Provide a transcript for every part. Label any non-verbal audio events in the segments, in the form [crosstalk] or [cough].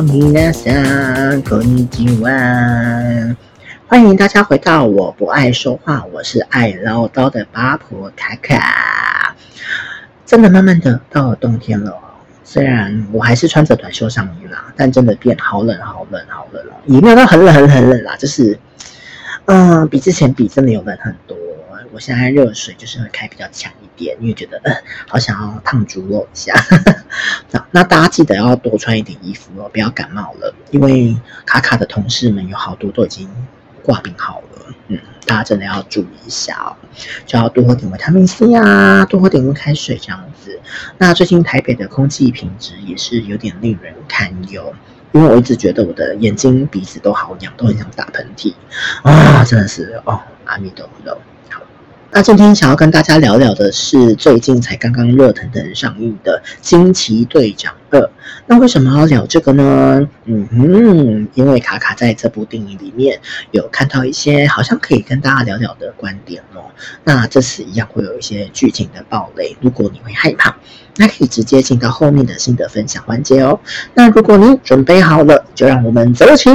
大家好，米娜桑，こんにちは。欢迎大家回到我不爱说话，我是爱唠叨的八婆卡卡。真的慢慢的到了冬天了，虽然我还是穿着短袖上衣啦，但真的变好冷好冷好冷了，也没有到很冷很冷很冷啦，就是，嗯、呃，比之前比真的有冷很多。我现在热水就是会开比较强 因为觉得呃好想要烫猪肉一下。[laughs] 那那大家记得要多穿一点衣服哦，不要感冒了。因为卡卡的同事们有好多都已经挂病好了，嗯，大家真的要注意一下哦，就要多喝点维他命 C 啊，多喝点温开水这样子。那最近台北的空气品质也是有点令人堪忧，因为我一直觉得我的眼睛、鼻子都好痒，都很想打喷嚏啊，真的是哦，阿弥陀佛。那今天想要跟大家聊聊的是最近才刚刚热腾腾上映的《惊奇队长二》。那为什么要聊这个呢？嗯哼，因为卡卡在这部电影里面有看到一些好像可以跟大家聊聊的观点哦。那这次一样会有一些剧情的暴雷，如果你会害怕，那可以直接进到后面的心得分享环节哦。那如果你准备好了，就让我们走起。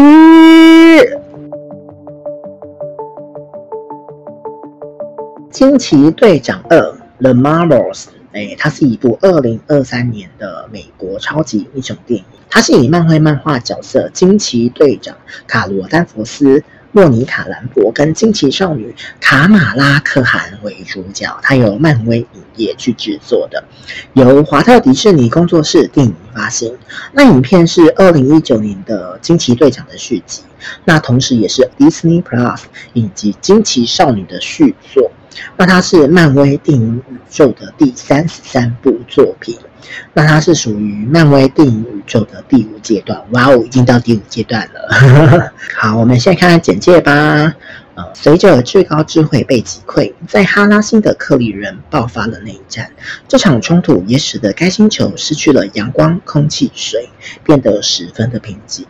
惊奇队长二：The Marvels，哎，它是一部二零二三年的美国超级英雄电影。它是以漫威漫画角色惊奇队长卡罗丹佛斯、莫妮卡兰博跟惊奇少女卡玛拉可汗为主角。它由漫威影业去制作的，由华特迪士尼工作室电影发行。那影片是二零一九年的惊奇队长的续集，那同时也是 Disney Plus 以及惊奇少女的续作。那它是漫威电影宇宙的第三十三部作品，那它是属于漫威电影宇宙的第五阶段。哇哦，已经到第五阶段了。[laughs] 好，我们现在看看简介吧。呃，随着最高智慧被击溃，在哈拉星的克里人爆发了内战。这场冲突也使得该星球失去了阳光、空气、水，变得十分的贫瘠。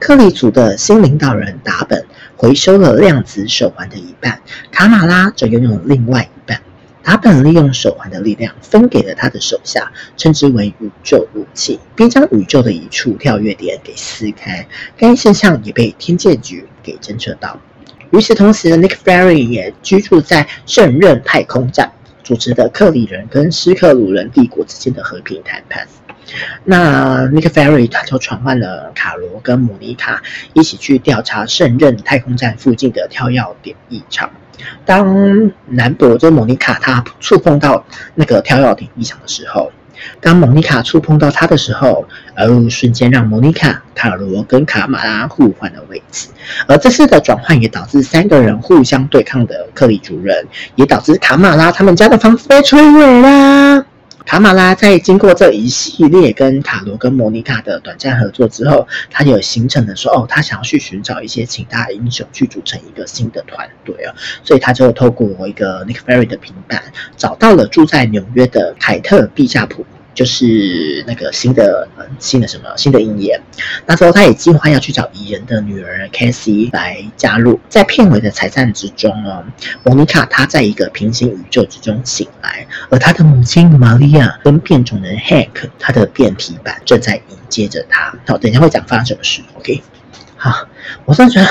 克里族的新领导人达本回收了量子手环的一半，卡玛拉则拥有另外一半。达本利用手环的力量分给了他的手下，称之为宇宙武器，并将宇宙的一处跳跃点给撕开。该现象也被天界局给侦测到。与此同时，Nick Fury 也居住在圣刃太空站，主持的克里人跟斯克鲁人帝国之间的和平谈判。那 Nick Fury 他就传唤了卡罗跟莫妮卡一起去调查圣刃太空站附近的跳跃点异常。当兰博跟莫妮卡他触碰到那个跳跃点异常的时候，当莫妮卡触碰到他的时候，而瞬间让莫妮卡、卡罗跟卡马拉互换了位置。而这次的转换也导致三个人互相对抗的克里族人，也导致卡马拉他们家的房子被摧毁啦。卡马拉在经过这一系列跟塔罗跟莫妮卡的短暂合作之后，他有形成的说，哦，他想要去寻找一些其他英雄去组成一个新的团队啊，所以他就透过一个 Nick Fury 的平板，找到了住在纽约的凯特·毕夏普。就是那个新的新的什么新的鹰眼，那时候他也计划要去找蚁人的女儿 Cassie 来加入。在片尾的彩蛋之中哦，莫妮卡她在一个平行宇宙之中醒来，而她的母亲玛利亚跟变种人 Hank 他的变体版正在迎接着她。好，等一下会讲发生什么事。OK，好，我真的觉得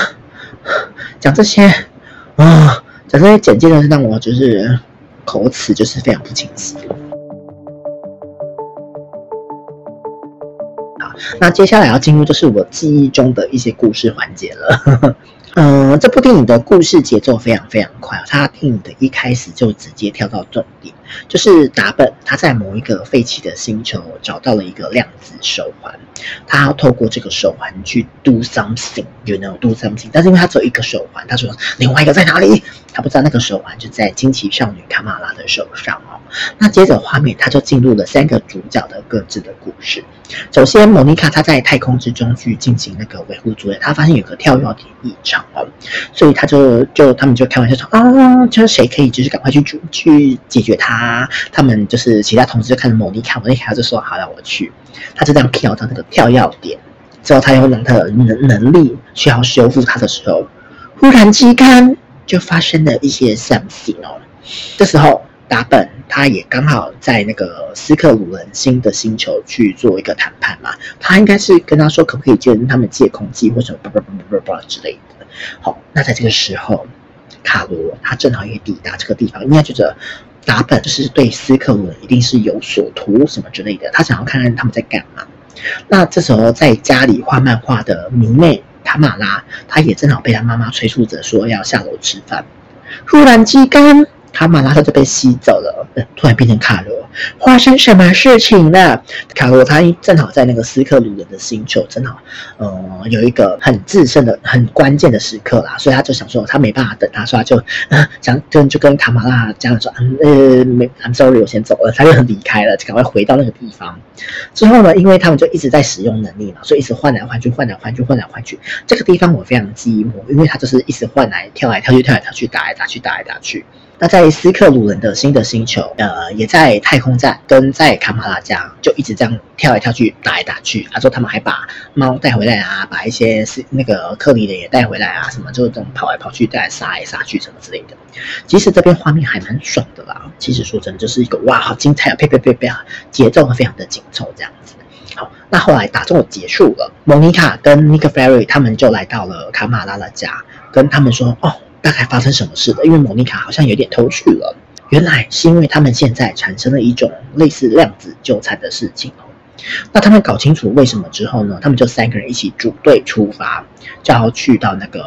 讲这些啊，讲这些简介的是让我就是口齿就是非常不清晰。那接下来要进入就是我记忆中的一些故事环节了。嗯，[laughs] 这部电影的故事节奏非常非常快，它电影的一开始就直接跳到重点，就是达本他在某一个废弃的星球找到了一个量子手环，他要透过这个手环去 do something，you know，do something，但是因为他只有一个手环，他说另外一个在哪里？他不知道那个手环就在惊奇少女卡玛拉的手上哦。那接着画面他就进入了三个主角的各自的故事。首先，莫妮卡她在太空之中去进行那个维护作业，她发现有个跳跃点异常哦，所以他就就他们就开玩笑说啊，就是谁可以就是赶快去去解决它？他们就是其他同事就看着莫妮卡，莫妮卡就说好，让我去。他就这样跳到那个跳跃点，之后他用他的能能力需要修复它的时候，忽然之间就发生了一些 something 哦。这时候达本他也刚好在那个斯克鲁人星的星球去做一个谈判嘛，他应该是跟他说可不可以跟他们借空气或什么叭叭叭叭叭之类的。好，那在这个时候，卡罗他正好也抵达这个地方，应该觉得达本就是对斯克鲁人一定是有所图什么之类的，他想要看看他们在干嘛。那这时候在家里画漫画的迷妹塔玛拉，她也正好被她妈妈催促着说要下楼吃饭，忽然之间。卡玛拉他就被吸走了，突然变成卡罗，发生什么事情了？卡罗他正好在那个斯克鲁人的星球，正好，呃，有一个很制胜的、很关键的时刻啦，所以他就想说，他没办法等他，所以他就，呃，想跟就跟卡玛拉讲说，嗯，呃，没，I'm sorry，我先走了，他就很离开了，赶快回到那个地方。之后呢，因为他们就一直在使用能力嘛，所以一直换来换去，换来换去，换来换去。这个地方我非常寂寞，因为他就是一直换来跳来跳去，跳来跳去，打来打去，打来打去。那在斯克鲁人的新的星球，呃，也在太空站跟在卡玛拉家就一直这样跳来跳去，打来打去。他说他们还把猫带回来啊，把一些是那个克里的也带回来啊，什么就这种跑来跑去，带来杀来杀去什么之类的。其实这边画面还蛮爽的啦。其实说真的，就是一个哇，好精彩啊！呸呸呸呸，节奏非常的紧凑这样子。好，那后来打斗结束了，莫妮卡跟尼克菲瑞他们就来到了卡玛拉的家，跟他们说哦。大概发生什么事了？因为莫妮卡好像有点偷去了。原来是因为他们现在产生了一种类似量子纠缠的事情哦。那他们搞清楚为什么之后呢？他们就三个人一起组队出发，就要去到那个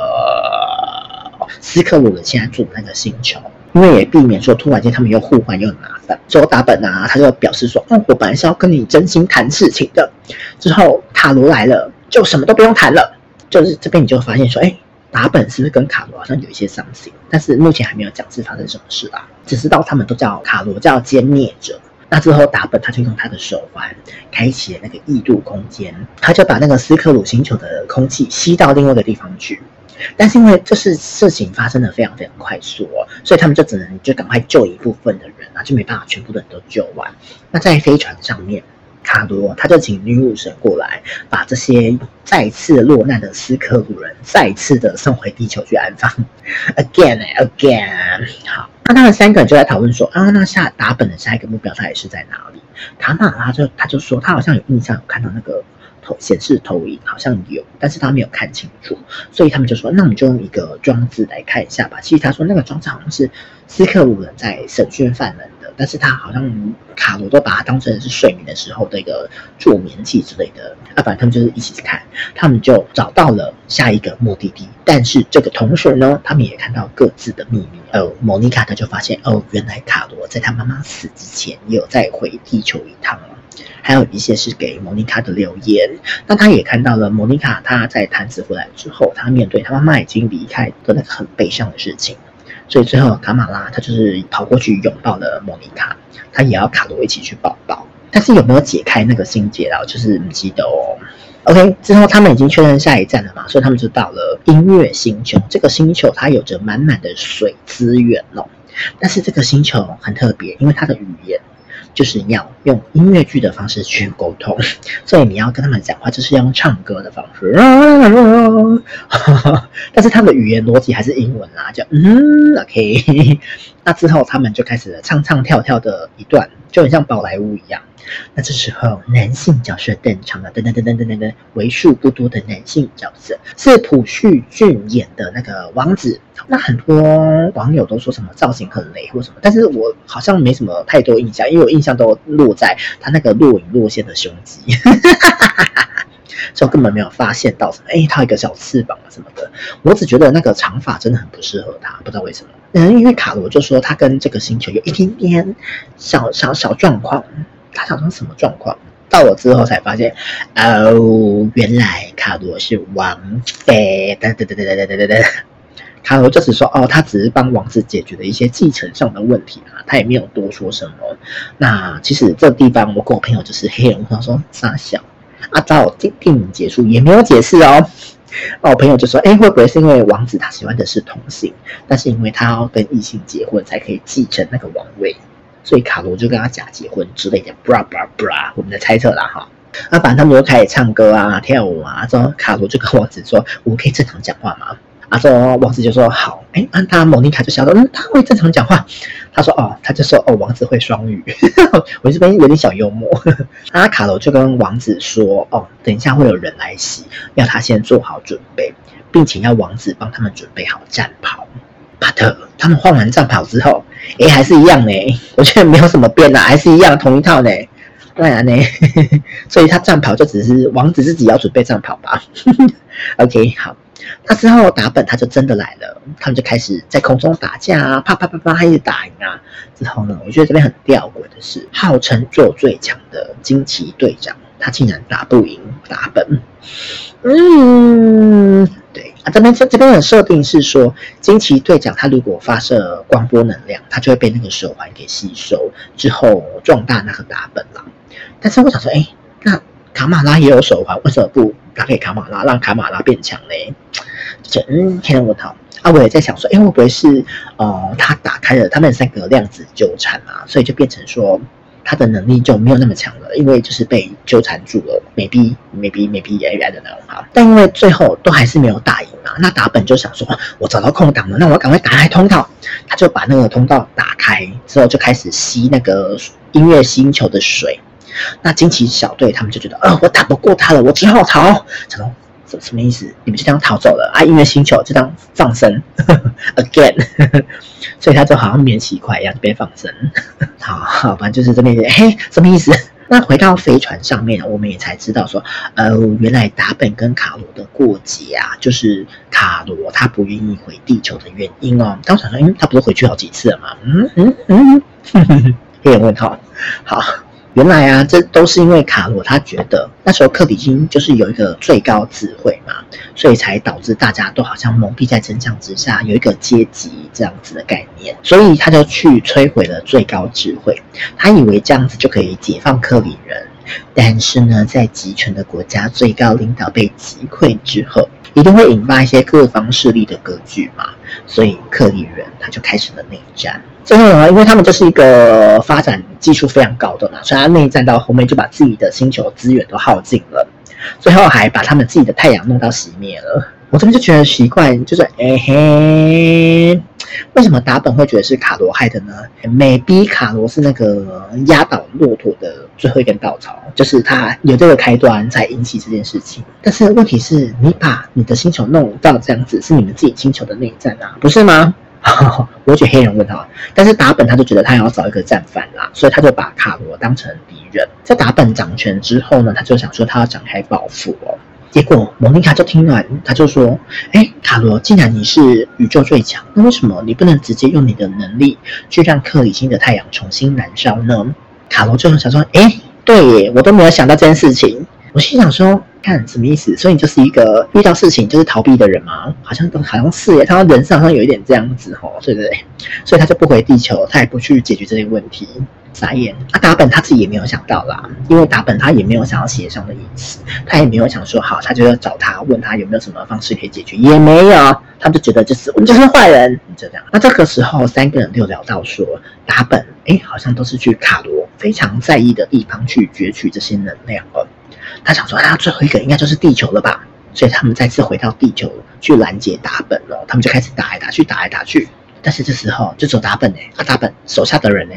斯克鲁人现在住的那个星球，因为也避免说突然间他们又互换又很麻烦。之后达本啊，他就表示说：“哦，我本来是要跟你真心谈事情的。”之后塔罗来了，就什么都不用谈了。就是这边你就发现说：“哎。”达本是不是跟卡罗好像有一些伤心？但是目前还没有讲是发生什么事啦，只知道他们都叫卡罗叫歼灭者。那之后达本他就用他的手环开启了那个异度空间，他就把那个斯克鲁星球的空气吸到另外一个地方去。但是因为这是事情发生的非常非常快速哦，所以他们就只能就赶快救一部分的人啊，就没办法全部的人都救完。那在飞船上面。卡罗他就请女武神过来，把这些再次落难的斯克鲁人再次的送回地球去安放。Again and again。好，那他们三个人就在讨论说啊，那下达本的下一个目标到底是在哪里？卡玛拉就他就说他好像有印象有看到那个投显示投影，好像有，但是他没有看清楚，所以他们就说那我们就用一个装置来看一下吧。其实他说那个装置好像是斯克鲁人在审讯犯人。但是他好像卡罗都把它当成是睡眠的时候的一个助眠剂之类的啊，反正他们就是一起看，他们就找到了下一个目的地。但是这个同时呢，他们也看到各自的秘密。呃，莫妮卡她就发现哦，原来卡罗在他妈妈死之前也有再回地球一趟，还有一些是给莫妮卡的留言。那他也看到了莫妮卡她在探子回来之后，她面对她妈妈已经离开的那个很悲伤的事情。所以最后，卡玛拉他就是跑过去拥抱了莫妮卡，他也要卡罗一起去抱抱。但是有没有解开那个心结啊？就是不记得哦。OK，之后他们已经确认下一站了嘛，所以他们就到了音乐星球。这个星球它有着满满的水资源哦，但是这个星球很特别，因为它的语言。就是要用音乐剧的方式去沟通，所以你要跟他们讲话，就是要用唱歌的方式。[laughs] 但是他们的语言逻辑还是英文啦，就嗯，OK。[laughs] 那之后他们就开始唱唱跳跳的一段，就很像宝莱坞一样。那这时候男性角色登场了，噔噔噔噔噔噔噔，为数不多的男性角色是朴叙俊演的那个王子。那很多网友都说什么造型很雷或什么，但是我好像没什么太多印象，因为我印象都落在他那个若隐若现的胸肌，就根本没有发现到什么，哎，他有一个小翅膀什么的。我只觉得那个长发真的很不适合他，不知道为什么。嗯，因为卡罗就说他跟这个星球有一点点小小小状况。他想说什么状况？到了之后才发现，哦，原来卡罗是王妃。哒哒哒哒哒哒哒哒。卡罗就是说，哦，他只是帮王子解决了一些继承上的问题啊，他也没有多说什么。那其实这地方，我跟我朋友就是黑人，我说傻笑啊，到电电影结束也没有解释哦。那我朋友就说，哎，会不会是因为王子他喜欢的是同性，但是因为他要跟异性结婚才可以继承那个王位？所以卡罗就跟他假结婚之类的，bra bra bra，我们的猜测啦哈。那反正他们就开始唱歌啊、跳舞啊，之后卡罗就跟王子说：“我可以正常讲话吗？”啊，之后王子就说好，哎，那他莫妮卡就想说，嗯，他会正常讲话。他说哦，他就说哦，王子会双语。[laughs] 我这边有点小幽默。那卡罗就跟王子说，哦，等一下会有人来袭，要他先做好准备，并且要王子帮他们准备好战袍。But 他们换完战袍之后，哎，还是一样呢。我觉得没有什么变啊，还是一样同一套呢。当然呢，[laughs] 所以他战袍就只是王子自己要准备战袍吧。OK，好。那之后打本他就真的来了，他们就开始在空中打架啊，啪啪啪啪，一直打赢啊。之后呢，我觉得这边很吊诡的是，号称做最强的惊奇队长，他竟然打不赢打本。嗯，啊，这边这这边的设定是说，惊奇队长他如果发射光波能量，他就会被那个手环给吸收，之后壮大那个打本了。但是我想说，哎，那卡马拉也有手环，为什么不？打给卡马拉，让卡马拉变强呢。就嗯，天哪，我操！啊，我也在想说，哎，会不会是呃，他打开了他们三个量子纠缠啊，所以就变成说他的能力就没有那么强了，因为就是被纠缠住了。Maybe，maybe，maybe，也来的呢。好，但因为最后都还是没有打赢嘛，那打本就想说，我找到空档了，那我赶快打开通道。他就把那个通道打开之后，就开始吸那个音乐星球的水。那惊奇小队他们就觉得，呃，我打不过他了，我只好逃。什么什什么意思？你们就这样逃走了啊？音乐星球就这样放生，[laughs] again，[laughs] 所以他就好像免洗筷一样被放生。好，好，反正就是这边，嘿，什么意思？[laughs] 那回到飞船上面，我们也才知道说，呃，原来达本跟卡罗的过节啊，就是卡罗他不愿意回地球的原因哦。当时说，嗯，他不是回去好几次了吗？嗯嗯嗯，有点问号。好。原来啊，这都是因为卡罗他觉得那时候克里金就是有一个最高智慧嘛，所以才导致大家都好像蒙蔽在真相之下，有一个阶级这样子的概念，所以他就去摧毁了最高智慧。他以为这样子就可以解放克里人，但是呢，在集权的国家最高领导被击溃之后，一定会引发一些各方势力的割据嘛，所以克里人他就开始了内战。最后呢，因为他们就是一个发展技术非常高的嘛，所以他内战到后面就把自己的星球资源都耗尽了，最后还把他们自己的太阳弄到熄灭了。我这边就觉得奇怪，就是哎嘿，为什么达本会觉得是卡罗害的呢？maybe 卡罗是那个压倒骆驼的最后一根稻草，就是他有这个开端才引起这件事情。但是问题是，你把你的星球弄到这样子，是你们自己星球的内战啊，不是吗？[laughs] 我觉得黑人问号，但是达本他就觉得他要找一个战犯啦，所以他就把卡罗当成敌人。在达本掌权之后呢，他就想说他要展开报复哦。结果莫妮卡就听完，他就说：“哎，卡罗，既然你是宇宙最强，那为什么你不能直接用你的能力去让克里星的太阳重新燃烧呢？”卡罗就想说：“哎，对耶，我都没有想到这件事情。”我心想说。看什么意思？所以你就是一个遇到事情就是逃避的人吗？好像都好像是耶，他人生好像有一点这样子哦，对不对？所以他就不回地球，他也不去解决这些问题。傻眼！啊，达本他自己也没有想到啦，因为达本他也没有想要协商的意思，他也没有想说好，他就要找他问他有没有什么方式可以解决，也没有，他就觉得就是我们就是坏人，就这样。那这个时候三个人就聊到说，达本哎，好像都是去卡罗非常在意的地方去攫取这些能量哦。他想说，啊，最后一个应该就是地球了吧？所以他们再次回到地球去拦截达本了。他们就开始打来打去，打来打去。但是这时候就走达本呢，啊，达本手下的人呢，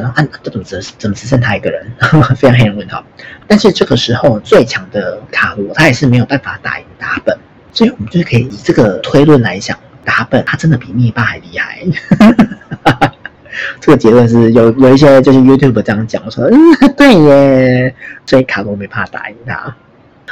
讲到啊，这怎么只怎么只剩他一个人？[laughs] 非常黑人问号。但是这个时候最强的卡罗他也是没有办法打赢达本，所以我们就可以以这个推论来想，达本他真的比灭霸还厉害。[laughs] 这个结论是有有一些就是 YouTube 这样讲，我说嗯 [laughs] 对耶，所以卡罗没办法打赢他，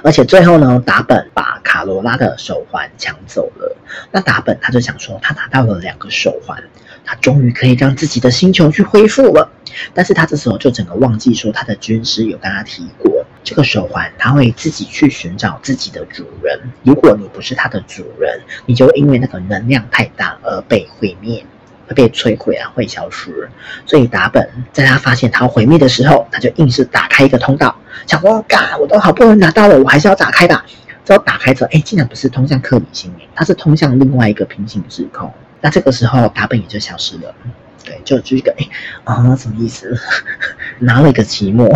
而且最后呢，达本把卡罗拉的手环抢走了。那达本他就想说，他拿到了两个手环，他终于可以让自己的星球去恢复了。但是他这时候就整个忘记说，他的军师有跟他提过，这个手环他会自己去寻找自己的主人。如果你不是他的主人，你就因为那个能量太大而被毁灭。会被摧毁啊，会消失。所以达本在他发现他毁灭的时候，他就硬是打开一个通道，想说：“嘎，我都好不容易拿到了，我还是要打开的。”之后打开之后，哎，竟然不是通向克里星，它是通向另外一个平行时空。那这个时候达本也就消失了。对，就就一个哎啊，什么意思？[laughs] 拿了一个期末。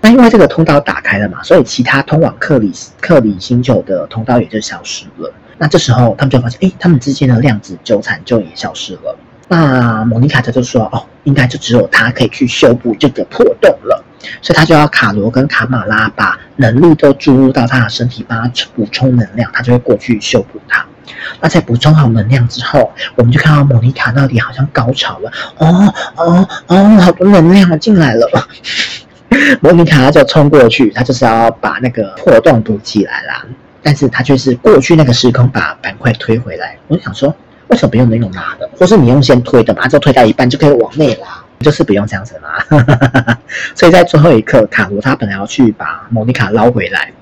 那因为这个通道打开了嘛，所以其他通往克里克里星球的通道也就消失了。那这时候他们就发现，哎，他们之间的量子纠缠就也消失了。那莫妮卡她就说，哦，应该就只有他可以去修补这个破洞了，所以他就要卡罗跟卡玛拉把能力都注入到他的身体，帮他补充能量，他就会过去修补它。那在补充好能量之后，我们就看到莫妮卡那里好像高潮了，哦哦哦，好多能量进来了。[laughs] 莫妮卡他就冲过去，他就是要把那个破洞补起来啦。但是他却是过去那个时空把板块推回来。我想说，为什么不用那种拉的，或是你用先推的，把它就推到一半就可以往内拉，就是不用这样子拉。[laughs] 所以在最后一刻，卡罗他本来要去把莫妮卡捞回来，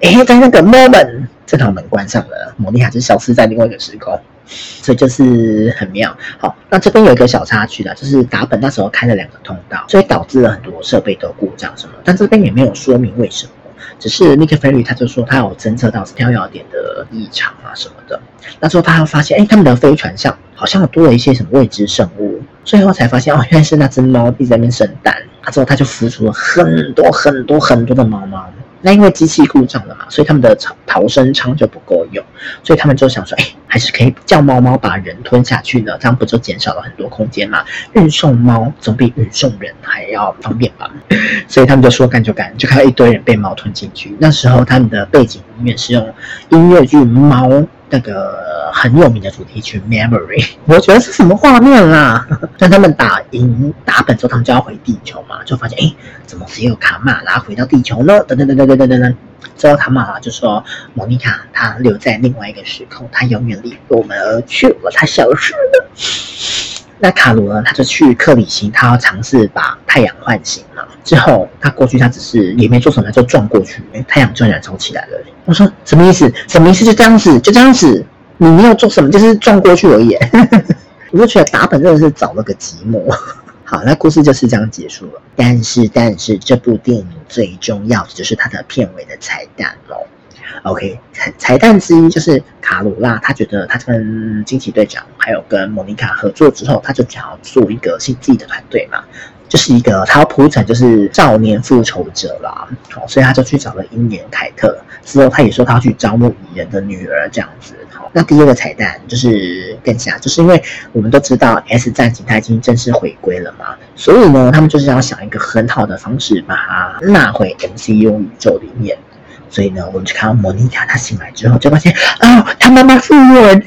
诶，在那个 moment，这道门关上了，莫妮卡就消失在另外一个时空。所以就是很妙。好，那这边有一个小插曲的，就是打本那时候开了两个通道，所以导致了很多设备都故障什么。但这边也没有说明为什么，只是 Nick Fury 他就说他有侦测到跳跃点的异常啊什么的。那时候他发现，哎，他们的飞船上好像多了一些什么未知生物。最后才发现，哦，原来是那只猫一直在那边生蛋。啊，之后他就孵出了很多很多很多的猫猫。那因为机器故障了嘛，所以他们的逃逃生舱就不够用，所以他们就想说，哎，还是可以叫猫猫把人吞下去呢，这样不就减少了很多空间吗？运送猫总比运送人还要方便吧？[laughs] 所以他们就说干就干，就看到一堆人被猫吞进去。那时候他们的背景音乐是用音乐剧《猫》那个很有名的主题曲《Memory》，我觉得是什么画面啦？[laughs] 但他们打赢打本之后，他们就要回地球嘛，就发现哎，怎么只有卡玛拉回到地球呢？等等等等等等等等。之后卡玛拉就说：“莫妮卡她留在另外一个时空，她永远离我们而去了，她消失了。”那卡罗呢？他就去克里星，他要尝试把太阳唤醒嘛。之后他过去，他只是也没做什么，就撞过去，哎，太阳就燃烧起来了。我说什么意思？什么意思？就这样子，就这样子，你没有做什么，就是撞过去而已。[laughs] 我就觉得打本真的是找了个寂寞。[laughs] 好，那故事就是这样结束了。但是，但是这部电影最重要的就是它的片尾的彩蛋喽。OK，彩彩蛋之一就是卡罗拉，他觉得他跟惊奇队长还有跟莫妮卡合作之后，他就想要做一个新自己的团队嘛，就是一个他要铺陈就是少年复仇者啦，好，所以他就去找了英年凯特，之后他也说他要去招募蚁人的女儿这样子。好，那第二个彩蛋就是更加，就是因为我们都知道 S 战警他已经正式回归了嘛，所以呢，他们就是要想一个很好的方式把它纳回 MCU 宇宙里面。所以呢，我们就看到莫妮卡，她醒来之后就发现，哦，她妈妈复活了，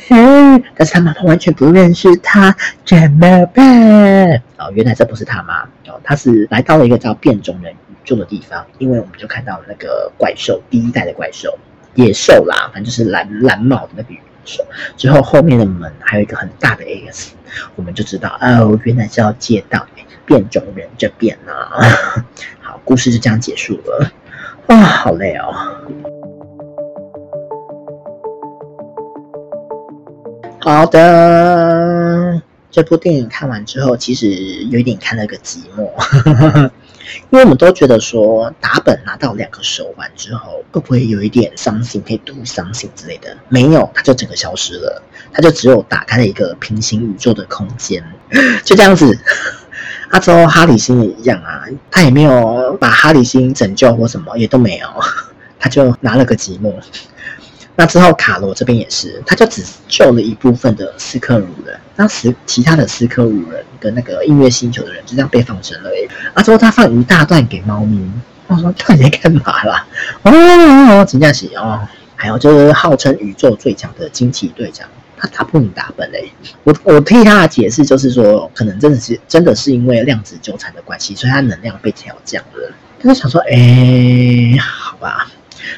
但是她妈妈完全不认识她，怎么办？哦，原来这不是她妈，哦，她是来到了一个叫变种人宇宙的地方，因为我们就看到了那个怪兽，第一代的怪兽，野兽啦，反正就是蓝蓝帽的那个野兽。之后后面的门还有一个很大的 X，我们就知道，哦，原来是要接到变种人这边啊。[laughs] 好，故事就这样结束了。啊，好累哦！好的，这部电影看完之后，其实有一点看了个寂寞，[laughs] 因为我们都觉得说打本拿到两个手环之后，会不会有一点伤心，可以读伤心之类的？没有，它就整个消失了，它就只有打开了一个平行宇宙的空间，[laughs] 就这样子。阿周哈里星也一样啊，他也没有把哈里星拯救或什么，也都没有，[laughs] 他就拿了个寂寞。那之后卡罗这边也是，他就只救了一部分的斯克鲁人，当时其他的斯克鲁人跟那个音乐星球的人就这样被放生了。阿周他放一大段给猫咪，我说到底在干嘛啦？哦，真的是哦，还有就是号称宇宙最强的惊奇队长。他打不赢打本嘞，我我替他的解释就是说，可能真的是真的是因为量子纠缠的关系，所以他能量被调降了。他就想说，哎，好吧，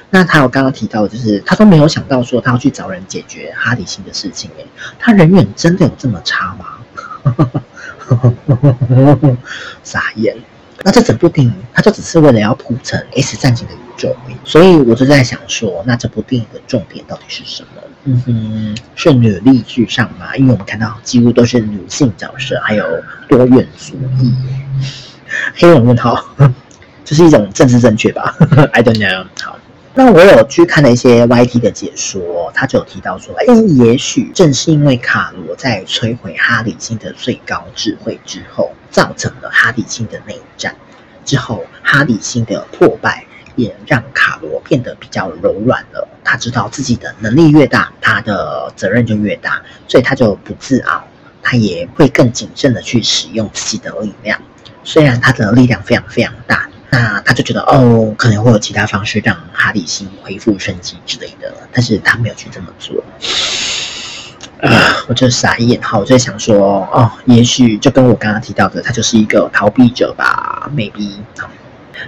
那他有刚刚提到，就是他都没有想到说他要去找人解决哈里星的事情，哎，他人缘真的有这么差吗？[laughs] 傻眼。那这整部电影，他就只是为了要铺成 S 战警的宇宙，所以我就在想说，那这部电影的重点到底是什么？嗯哼，是女力至上嘛？因为我们看到几乎都是女性角色，还有多元主义。黑人问号，这是一种政治正确吧？I don't know。好，那我有去看了一些 YT 的解说，他就有提到说，哎，也许正是因为卡罗在摧毁哈里星的最高智慧之后，造成了哈里星的内战。之后，哈里星的破败也让卡罗变得比较柔软了。他知道自己的能力越大，他的责任就越大，所以他就不自傲，他也会更谨慎的去使用自己的力量。虽然他的力量非常非常大，那他就觉得哦，可能会有其他方式让哈里星恢复生机之类的，但是他没有去这么做。啊，我就傻眼哈，我就想说，哦，也许就跟我刚刚提到的，他就是一个逃避者吧，maybe。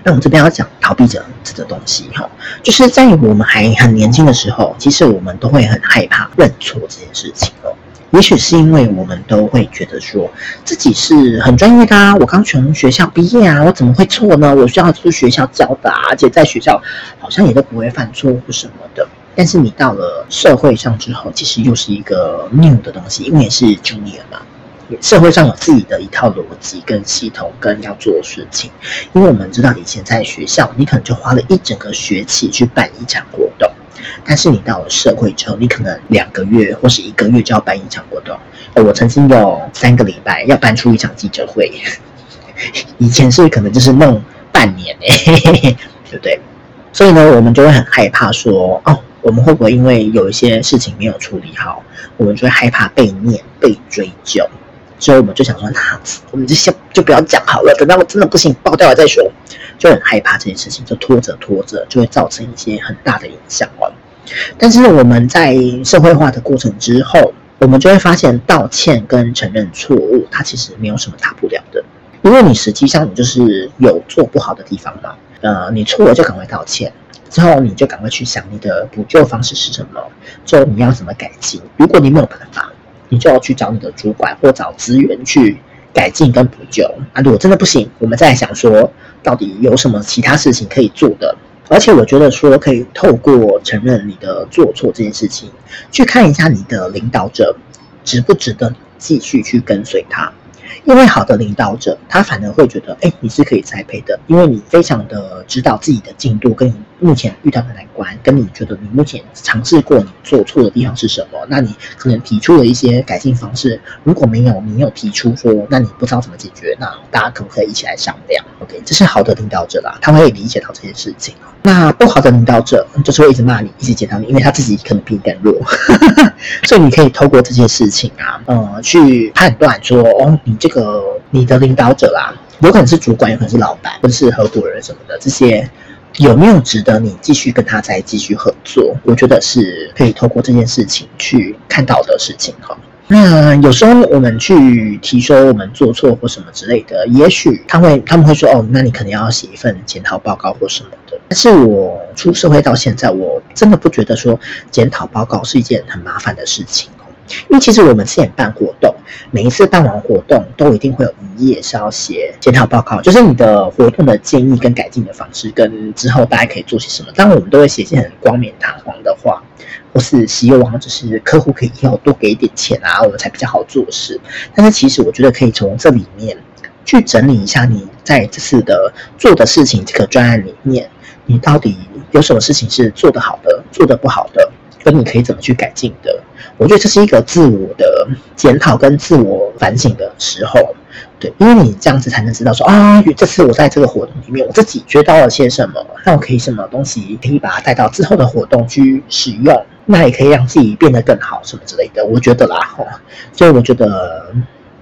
那我们这边要讲逃避者这个东西哈，就是在我们还很年轻的时候，其实我们都会很害怕认错这件事情哦。也许是因为我们都会觉得说自己是很专业的啊，我刚从学校毕业啊，我怎么会错呢？我需要是学校教的啊，而且在学校好像也都不会犯错误什么的。但是你到了社会上之后，其实又是一个 new 的东西，因为也是 junior 嘛，社会上有自己的一套逻辑跟系统跟要做的事情。因为我们知道以前在学校，你可能就花了一整个学期去办一场活动，但是你到了社会之后，你可能两个月或是一个月就要办一场活动。我曾经有三个礼拜要办出一场记者会，[laughs] 以前是可能就是弄半年诶，对不对？所以呢，我们就会很害怕说哦。我们会不会因为有一些事情没有处理好，我们就会害怕被念、被追究？所以我们就想说，那我们就先就不要讲好了，等到我真的不行爆掉了再说。就很害怕这件事情，就拖着拖着，就会造成一些很大的影响哦。但是我们在社会化的过程之后，我们就会发现，道歉跟承认错误，它其实没有什么大不了的，因为你实际上你就是有做不好的地方嘛。呃，你错了就赶快道歉。之后你就赶快去想你的补救方式是什么，之后你要怎么改进。如果你没有办法，你就要去找你的主管或找资源去改进跟补救。啊，如果真的不行，我们再想说到底有什么其他事情可以做的。而且我觉得说可以透过承认你的做错这件事情，去看一下你的领导者值不值得继续去跟随他。因为好的领导者，他反而会觉得，哎，你是可以栽培的，因为你非常的知道自己的进度，跟你目前遇到的难关，跟你觉得你目前尝试过你做错的地方是什么，那你可能提出了一些改进方式。如果没有，你有提出说，那你不知道怎么解决，那大家可不可以一起来商量？OK，这是好的领导者啦，他会理解到这些事情。那不好的领导者就是会一直骂你，一直检讨你，因为他自己可能比你更弱，[laughs] 所以你可以透过这些事情啊，呃，去判断说，哦，你这个你的领导者啦，有可能是主管，有可能是老板，或者是合伙人什么的，这些有没有值得你继续跟他再继续合作？我觉得是可以透过这件事情去看到的事情哈。那有时候我们去提说我们做错或什么之类的，也许他会他们会说哦，那你可能要写一份检讨报告或什么的。但是我出社会到现在，我真的不觉得说检讨报告是一件很麻烦的事情。因为其实我们之前办活动，每一次办完活动都一定会有一页是要写检讨报告，就是你的活动的建议跟改进的方式，跟之后大家可以做些什么。当然我们都会写一些很冠冕堂皇的话，或是希望就是客户可以以后多给一点钱啊，我们才比较好做事。但是其实我觉得可以从这里面去整理一下你在这次的做的事情这个专案里面，你到底有什么事情是做得好的，做得不好的。跟你可以怎么去改进的？我觉得这是一个自我的检讨跟自我反省的时候，对，因为你这样子才能知道说啊，这次我在这个活动里面，我自己学到了些什么，那我可以什么东西可以把它带到之后的活动去使用，那也可以让自己变得更好，什么之类的。我觉得啦，哈，所以我觉得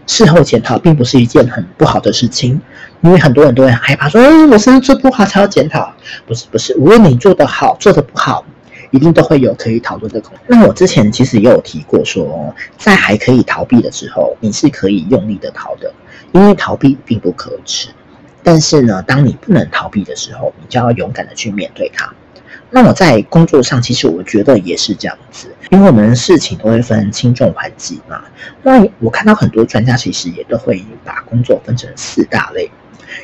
事后检讨并不是一件很不好的事情，因为很多人都会害怕说，哎，我是不是做不好才要检讨？不是，不是，无论你做得好，做得不好。一定都会有可以讨论的空间。那我之前其实也有提过说，在还可以逃避的时候，你是可以用力的逃的，因为逃避并不可耻。但是呢，当你不能逃避的时候，你就要勇敢的去面对它。那我在工作上，其实我觉得也是这样子，因为我们事情都会分轻重缓急嘛。那我看到很多专家其实也都会把工作分成四大类，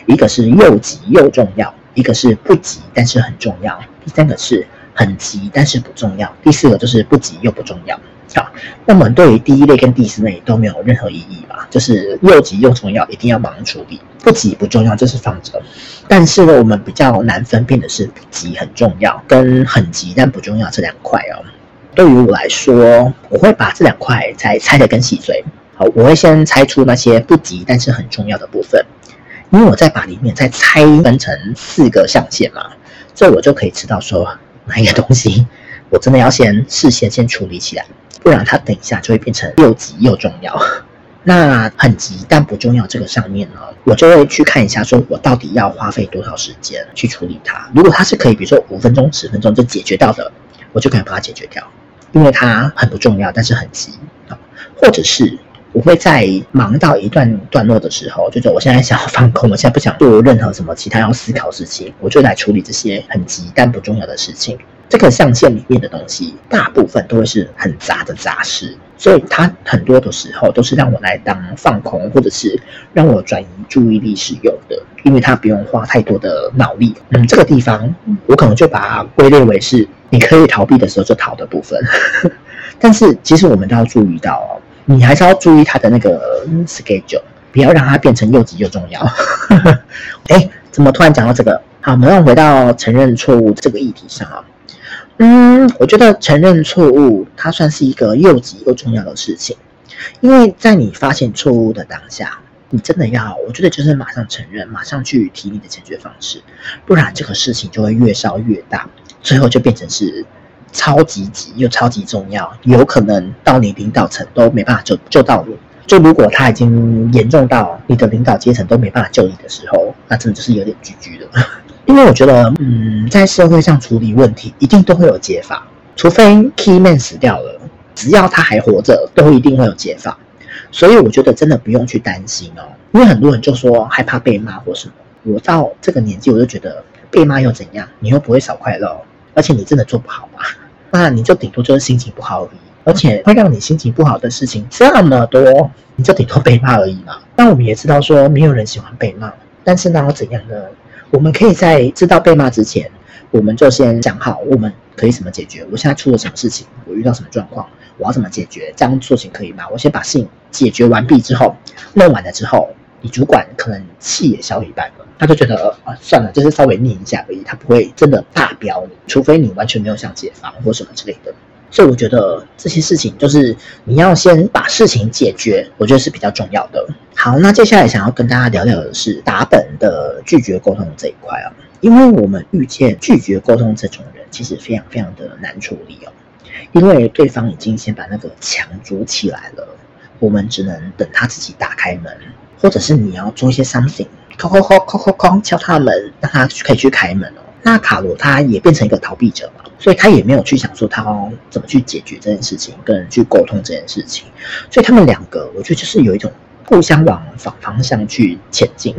一个是又急又重要，一个是不急但是很重要，第三个是。很急，但是不重要。第四个就是不急又不重要。好，那么对于第一类跟第四类都没有任何意义吧？就是又急又重要，一定要马上处理；不急不重要，就是放着。但是呢，我们比较难分辨的是不急很重要跟很急但不重要这两块哦。对于我来说，我会把这两块再拆得更细碎。好，我会先拆出那些不急但是很重要的部分，因为我再把里面再拆分成四个象限嘛。这我就可以知道说哪一个东西我真的要先事先先处理起来，不然它等一下就会变成又急又重要。[laughs] 那很急但不重要这个上面呢，我就会去看一下，说我到底要花费多少时间去处理它。如果它是可以，比如说五分钟、十分钟就解决掉的，我就可以把它解决掉，因为它很不重要，但是很急啊。或者是我会在忙到一段段落的时候，就说我现在想要放空，我现在不想做任何什么其他要思考事情，我就来处理这些很急但不重要的事情。这个象限里面的东西，大部分都会是很杂的杂事，所以它很多的时候都是让我来当放空，或者是让我转移注意力使用的，因为它不用花太多的脑力。嗯，这个地方我可能就把它归类为是你可以逃避的时候就逃的部分。但是其实我们都要注意到哦，你还是要注意他的那个 schedule，不要让它变成又急又重要。[laughs] 哎，怎么突然讲到这个？好，我们回到承认错误这个议题上啊。嗯，我觉得承认错误，它算是一个又急又重要的事情，因为在你发现错误的当下，你真的要，我觉得就是马上承认，马上去提你的解决方式，不然这个事情就会越烧越大，最后就变成是超级急又超级重要，有可能到你领导层都没办法救救到你。就如果他已经严重到你的领导阶层都没办法救你的时候，那真的就是有点 GG 了。[laughs] 因为我觉得，嗯，在社会上处理问题，一定都会有解法，除非 key man 死掉了，只要他还活着，都一定会有解法。所以我觉得真的不用去担心哦，因为很多人就说害怕被骂或什么。我到这个年纪，我就觉得被骂又怎样？你又不会少快乐，而且你真的做不好嘛，那你就顶多就是心情不好而已。而且会让你心情不好的事情这么多，你就顶多被骂而已嘛。那我们也知道说，没有人喜欢被骂，但是那要怎样呢？我们可以在知道被骂之前，我们就先想好我们可以怎么解决。我现在出了什么事情，我遇到什么状况，我要怎么解决？这样做情可以吗？我先把事情解决完毕之后，弄完了之后，你主管可能气也消一半了，他就觉得啊，算了，就是稍微念一下而已，他不会真的大飙你，除非你完全没有想解放或什么之类的。所以我觉得这些事情就是你要先把事情解决，我觉得是比较重要的。好，那接下来想要跟大家聊聊的是打本的拒绝沟通这一块啊，因为我们遇见拒绝沟通这种人，其实非常非常的难处理哦，因为对方已经先把那个墙筑起来了，我们只能等他自己打开门，或者是你要做一些 something，敲敲敲敲敲敲敲他门，让他可以去开门哦。那卡罗他也变成一个逃避者嘛，所以他也没有去想说他要怎么去解决这件事情，跟人去沟通这件事情。所以他们两个，我觉得就是有一种互相往反方向去前进。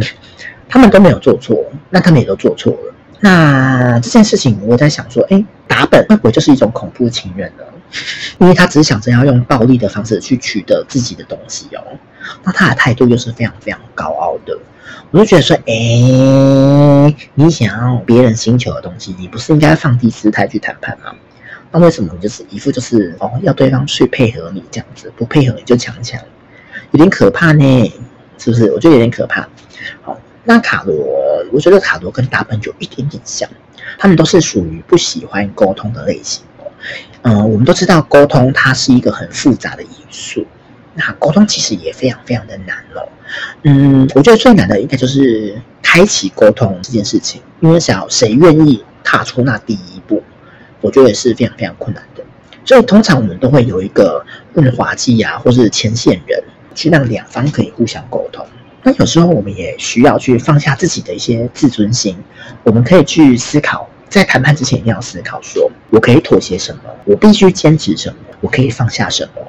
他们都没有做错，那他们也都做错了。那这件事情，我在想说，哎，打本会不会就是一种恐怖情人呢？因为他只是想着要用暴力的方式去取得自己的东西哦。那他的态度又是非常非常高傲的。我就觉得说，哎，你想要别人星球的东西，你不是应该放低姿态去谈判吗？那为什么就是一副就是哦，要对方去配合你这样子，不配合你就强强，有点可怕呢，是不是？我觉得有点可怕。好，那卡罗，我觉得卡罗跟达本有一点点像，他们都是属于不喜欢沟通的类型。嗯，我们都知道沟通它是一个很复杂的因素。那沟通其实也非常非常的难哦。嗯，我觉得最难的应该就是开启沟通这件事情，因为想要谁愿意踏出那第一步，我觉得也是非常非常困难的。所以通常我们都会有一个润滑剂啊，或是牵线人，去让两方可以互相沟通。那有时候我们也需要去放下自己的一些自尊心，我们可以去思考，在谈判之前一定要思考说，我可以妥协什么，我必须坚持什么，我可以放下什么。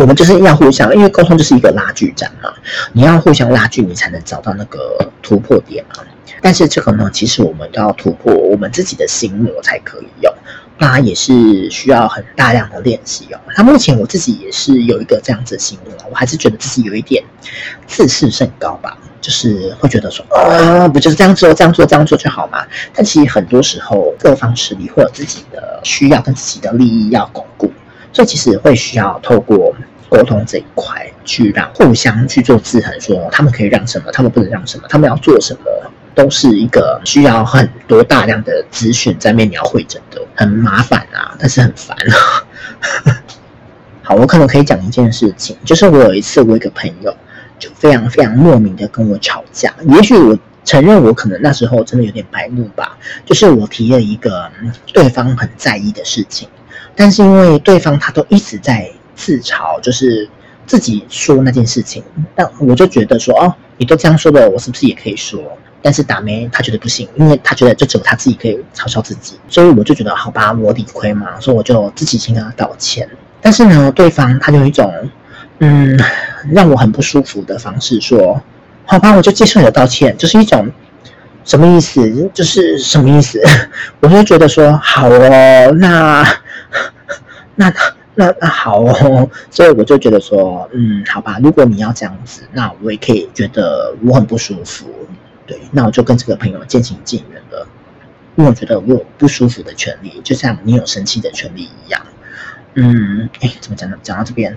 我们就是要互相，因为沟通就是一个拉锯战嘛，你要互相拉锯，你才能找到那个突破点嘛。但是这个呢，其实我们都要突破我们自己的心魔才可以用，那也是需要很大量的练习哦。那目前我自己也是有一个这样子的心魔，我还是觉得自己有一点自视甚高吧，就是会觉得说，啊，不就是这样做、这样做、这样做就好嘛？但其实很多时候，各方势力会有自己的需要跟自己的利益要巩固，所以其实会需要透过。沟通这一块，去让互相去做制衡，说他们可以让什么，他们不能让什么，他们要做什么，都是一个需要很多大量的资讯在面你要汇整的，很麻烦啊，但是很烦。好，我可能可以讲一件事情，就是我有一次，我一个朋友就非常非常莫名的跟我吵架，也许我承认我可能那时候真的有点白目吧，就是我提了一个对方很在意的事情，但是因为对方他都一直在自嘲，就是自己说那件事情，但我就觉得说，哦，你都这样说的，我是不是也可以说？但是打梅他觉得不行，因为他觉得就只有他自己可以嘲笑自己，所以我就觉得好吧，我理亏嘛，所以我就自己先跟他道歉。但是呢，对方他就有一种嗯让我很不舒服的方式说。好吧，我就接受你的道歉，就是一种什么意思？就是什么意思？[laughs] 我就觉得说好哦，那 [laughs] 那那那好哦，所以我就觉得说，嗯，好吧，如果你要这样子，那我也可以觉得我很不舒服，对，那我就跟这个朋友渐行渐远了，因为我觉得我有不舒服的权利，就像你有生气的权利一样。嗯，哎，怎么讲呢？讲到这边，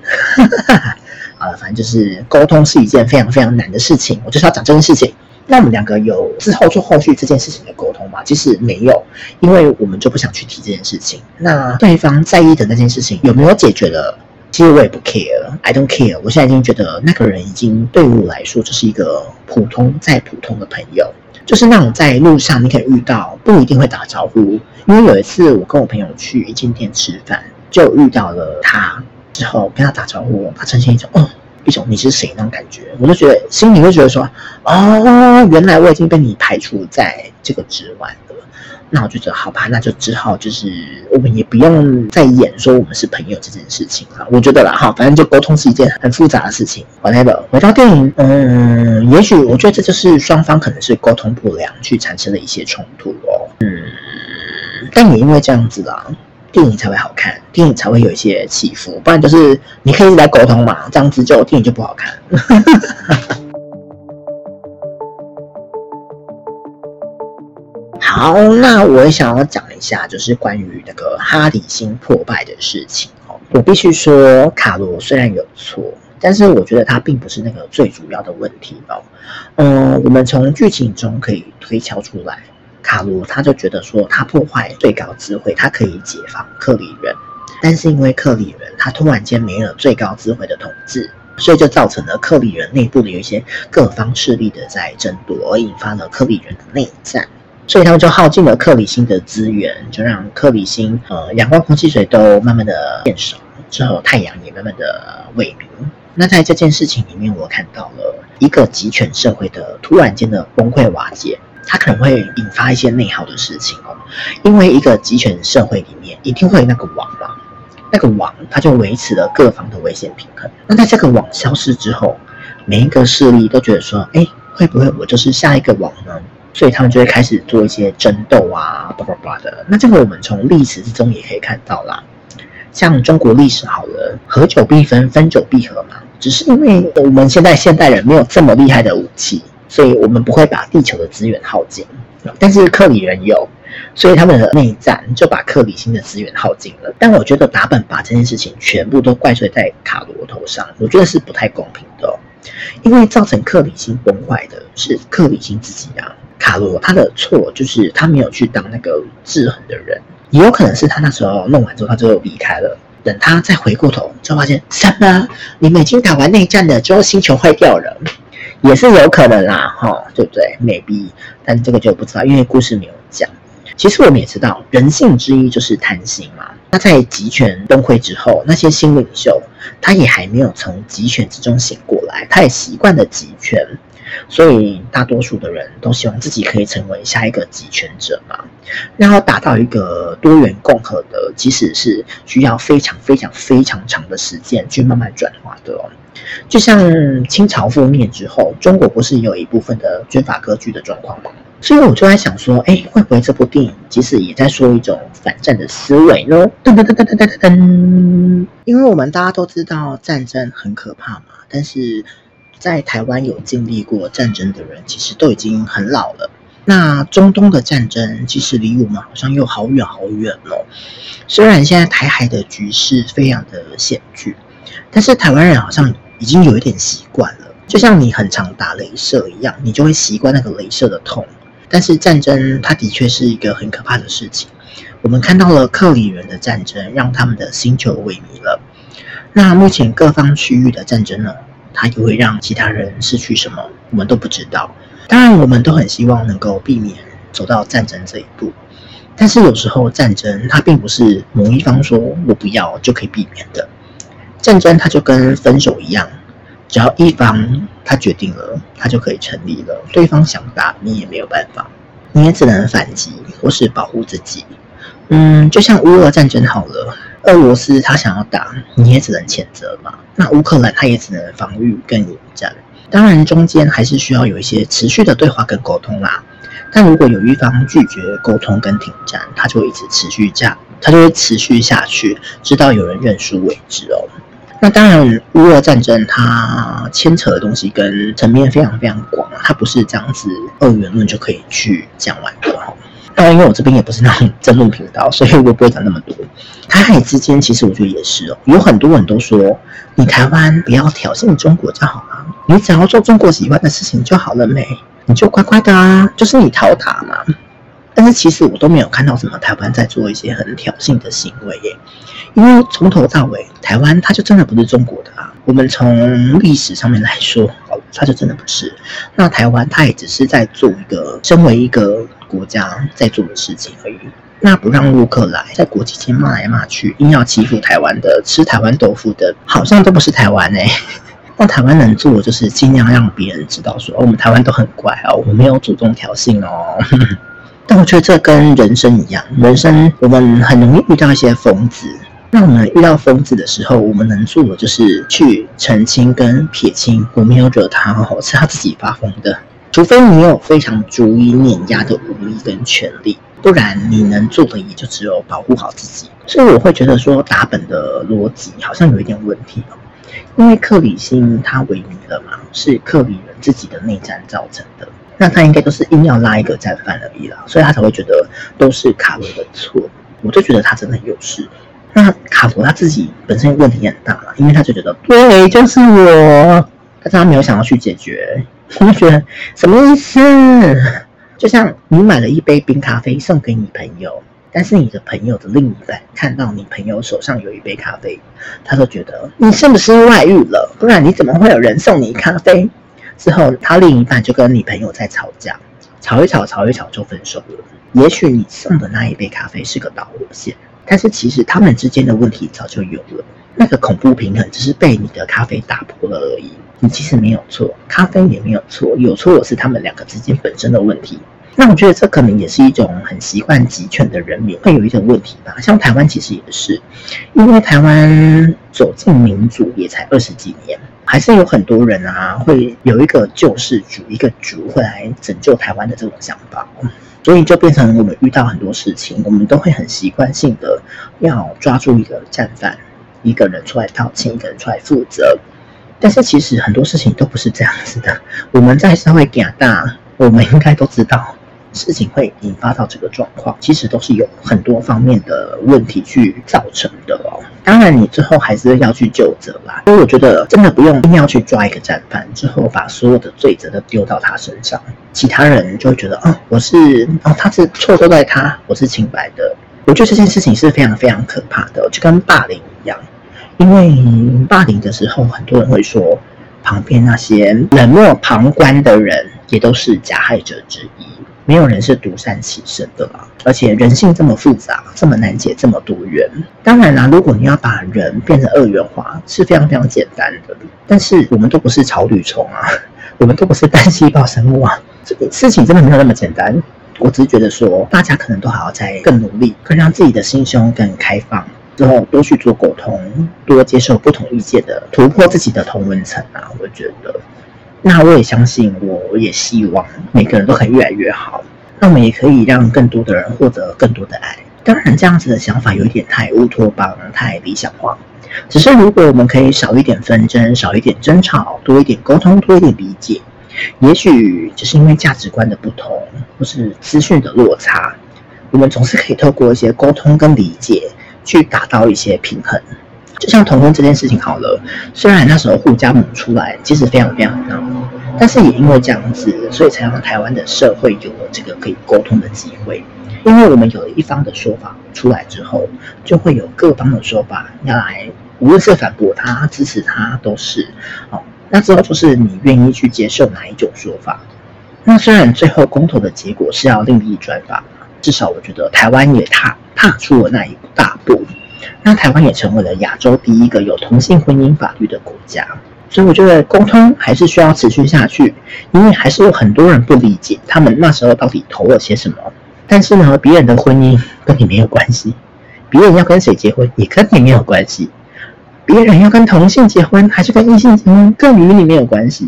[laughs] 好了，反正就是沟通是一件非常非常难的事情。我就是要讲这件事情。那我们两个有之后做后续这件事情的沟通吗？其实没有，因为我们就不想去提这件事情。那对方在意的那件事情有没有解决了？其实我也不 care，I don't care。我现在已经觉得那个人已经对于我来说就是一个普通再普通的朋友，就是那种在路上你可以遇到，不一定会打招呼。因为有一次我跟我朋友去一间店吃饭。就遇到了他之后，跟他打招呼，他呈现一种哦，一种你是谁那种感觉，我就觉得心里会觉得说，哦，原来我已经被你排除在这个之外了。那我就觉得好吧，那就只好就是我们也不用再演说我们是朋友这件事情了。我觉得啦，哈，反正就沟通是一件很复杂的事情。whatever，回到电影，嗯，也许我觉得这就是双方可能是沟通不良去产生的一些冲突哦。嗯，但也因为这样子啦。电影才会好看，电影才会有一些起伏，不然就是你可以一直在沟通嘛，这样子就电影就不好看。[laughs] 好，那我也想要讲一下，就是关于那个哈里星破败的事情哦。我必须说，卡罗虽然有错，但是我觉得他并不是那个最主要的问题哦。嗯，我们从剧情中可以推敲出来。卡罗他就觉得说，他破坏最高智慧，他可以解放克里人，但是因为克里人他突然间没了最高智慧的统治，所以就造成了克里人内部的有一些各方势力的在争夺，而引发了克里人的内战，所以他们就耗尽了克里星的资源，就让克里星呃阳光、空气、水都慢慢的变少，之后太阳也慢慢的萎靡。那在这件事情里面，我看到了一个极权社会的突然间的崩溃瓦解。它可能会引发一些内耗的事情哦，因为一个极权社会里面一定会有那个网嘛，那个网它就维持了各方的危险平衡。那在这个网消失之后，每一个势力都觉得说，哎，会不会我就是下一个网呢？所以他们就会开始做一些争斗啊，叭叭叭的。那这个我们从历史之中也可以看到啦，像中国历史好了，合久必分，分久必合嘛。只是因为我们现在现代人没有这么厉害的武器。所以我们不会把地球的资源耗尽，但是克里人有，所以他们的内战就把克里星的资源耗尽了。但我觉得打本把这件事情全部都怪罪在卡罗头上，我觉得是不太公平的，因为造成克里星崩坏的是克里星自己啊。卡罗他的错就是他没有去当那个制衡的人，也有可能是他那时候弄完之后他就离开了，等他再回过头就发现什么？你们已经打完内战了，之后星球坏掉了。也是有可能啦，哈，对不对？maybe，但这个就不知道，因为故事没有讲。其实我们也知道，人性之一就是贪心嘛。那在集权崩溃之后，那些新领袖他也还没有从集权之中醒过来，他也习惯了集权，所以大多数的人都希望自己可以成为下一个集权者嘛。然后达到一个多元共和的，即使是需要非常非常非常长的时间去慢慢转化的哦。就像清朝覆灭之后，中国不是有一部分的军阀割据的状况吗？所以我就在想说，哎，会不会这部电影其实也在说一种反战的思维呢？噔噔噔噔噔噔噔。因为我们大家都知道战争很可怕嘛，但是在台湾有经历过战争的人，其实都已经很老了。那中东的战争其实离我们好像又好远好远了。虽然现在台海的局势非常的险峻，但是台湾人好像。已经有一点习惯了，就像你很常打雷射一样，你就会习惯那个雷射的痛。但是战争，它的确是一个很可怕的事情。我们看到了克里人的战争，让他们的星球萎靡了。那目前各方区域的战争呢？它又会让其他人失去什么？我们都不知道。当然，我们都很希望能够避免走到战争这一步，但是有时候战争它并不是某一方说我不要就可以避免的。战争它就跟分手一样，只要一方他决定了，他就可以成立了。对方想打你也没有办法，你也只能反击或是保护自己。嗯，就像乌俄战争好了，俄罗斯他想要打，你也只能谴责嘛。那乌克兰他也只能防御跟迎战。当然，中间还是需要有一些持续的对话跟沟通啦。但如果有一方拒绝沟通跟停战，他就一直持续这样，他就会持续下去，直到有人认输为止哦。那当然，乌俄战争它牵扯的东西跟层面非常非常广，它不是这样子二元论就可以去讲完的哈。当然，因为我这边也不是那种争论频道，所以我不会讲那么多。台海之间，其实我觉得也是哦，有很多人都说，你台湾不要挑衅中国就好了。你只要做中国喜欢的事情就好了没？你就乖乖的啊，就是你讨塔嘛。但是其实我都没有看到什么台湾在做一些很挑衅的行为耶，因为从头到尾，台湾它就真的不是中国的啊。我们从历史上面来说，哦它就真的不是。那台湾它也只是在做一个身为一个国家在做的事情而已。那不让陆客来，在国际间骂来骂去，硬要欺负台湾的，吃台湾豆腐的，好像都不是台湾哎。[laughs] 那台湾能做就是尽量让别人知道说，哦，我们台湾都很乖哦，我们没有主动挑衅哦。[laughs] 但我觉得这跟人生一样，人生我们很容易遇到一些疯子。那我们遇到疯子的时候，我们能做的就是去澄清跟撇清，我没有惹他哦，是他自己发疯的。除非你有非常足以碾压的武力跟权力，不然你能做的也就只有保护好自己。所以我会觉得说，打本的逻辑好像有一点问题哦。因为克里星他萎靡了嘛，是克里人自己的内战造成的。那他应该都是硬要拉一个战犯而已啦，所以他才会觉得都是卡罗的错。我就觉得他真的很有事。那卡罗他自己本身问题也很大嘛，因为他就觉得对，就是我，但是他没有想要去解决。我就觉得什么意思？就像你买了一杯冰咖啡送给你朋友。但是你的朋友的另一半看到你朋友手上有一杯咖啡，他都觉得你是不是外遇了？不然你怎么会有人送你咖啡？之后他另一半就跟你朋友在吵架，吵一吵，吵一吵就分手了。也许你送的那一杯咖啡是个导火线，但是其实他们之间的问题早就有了。那个恐怖平衡只是被你的咖啡打破了而已。你其实没有错，咖啡也没有错，有错的是他们两个之间本身的问题。那我觉得这可能也是一种很习惯集权的人民会有一种问题吧。像台湾其实也是，因为台湾走进民主也才二十几年，还是有很多人啊会有一个救世主，一个主会来拯救台湾的这种想法，所以就变成我们遇到很多事情，我们都会很习惯性的要抓住一个战犯，一个人出来道歉，一个人出来负责。但是其实很多事情都不是这样子的。我们在社会长大，我们应该都知道。事情会引发到这个状况，其实都是有很多方面的问题去造成的哦。当然，你最后还是要去究责啦。所以我觉得真的不用一定要去抓一个战犯，之后把所有的罪责都丢到他身上，其他人就会觉得哦，我是哦，他是错都在他，我是清白的。我觉得这件事情是非常非常可怕的，就跟霸凌一样。因为霸凌的时候，很多人会说，旁边那些冷漠旁观的人也都是加害者之一。没有人是独善其身的啦，而且人性这么复杂，这么难解，这么多元。当然啦，如果你要把人变成二元化，是非常非常简单的。但是我们都不是草履虫啊，[laughs] 我们都不是单细胞生物啊，这个事情真的没有那么简单。我只是觉得说，大家可能都还要再更努力，更让自己的心胸更开放，之后多去做沟通，多接受不同意见的，突破自己的同温层啊，我觉得。那我也相信，我也希望每个人都可以越来越好。那我们也可以让更多的人获得更多的爱。当然，这样子的想法有一点太乌托邦、太理想化。只是如果我们可以少一点纷争、少一点争吵，多一点沟通、多一点理解，也许只是因为价值观的不同，或是资讯的落差，我们总是可以透过一些沟通跟理解，去达到一些平衡。就像同婚这件事情好了，虽然那时候护家盟出来，其实非常非常闹，但是也因为这样子，所以才让台湾的社会有了这个可以沟通的机会。因为我们有了一方的说法出来之后，就会有各方的说法要来，无论是反驳他、支持他，都是。哦，那之后就是你愿意去接受哪一种说法。那虽然最后公投的结果是要另立专法，至少我觉得台湾也踏踏出了那一大步。那台湾也成为了亚洲第一个有同性婚姻法律的国家。所以我觉得沟通还是需要持续下去，因为还是有很多人不理解他们那时候到底投了些什么。但是呢，别人的婚姻跟你没有关系，别人要跟谁结婚也跟你没有关系，别人要跟同性结婚还是跟异性结婚更与你没有关系。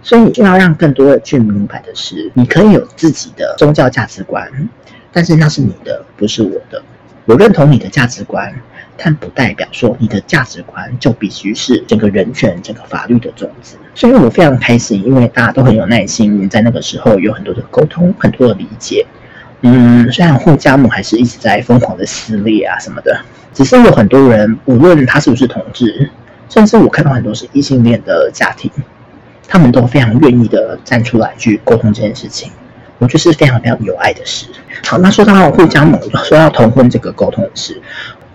所以你就要让更多的去明白的是，你可以有自己的宗教价值观，但是那是你的，不是我的。我认同你的价值观，但不代表说你的价值观就必须是整个人权、整个法律的种子。所以我非常开心，因为大家都很有耐心，在那个时候有很多的沟通、很多的理解。嗯，虽然互加盟还是一直在疯狂的撕裂啊什么的，只是有很多人，无论他是不是同志，甚至我看到很多是异性恋的家庭。他们都非常愿意的站出来去沟通这件事情，我觉得是非常非常有爱的事。好，那说到互加盟，说到同婚这个沟通的事，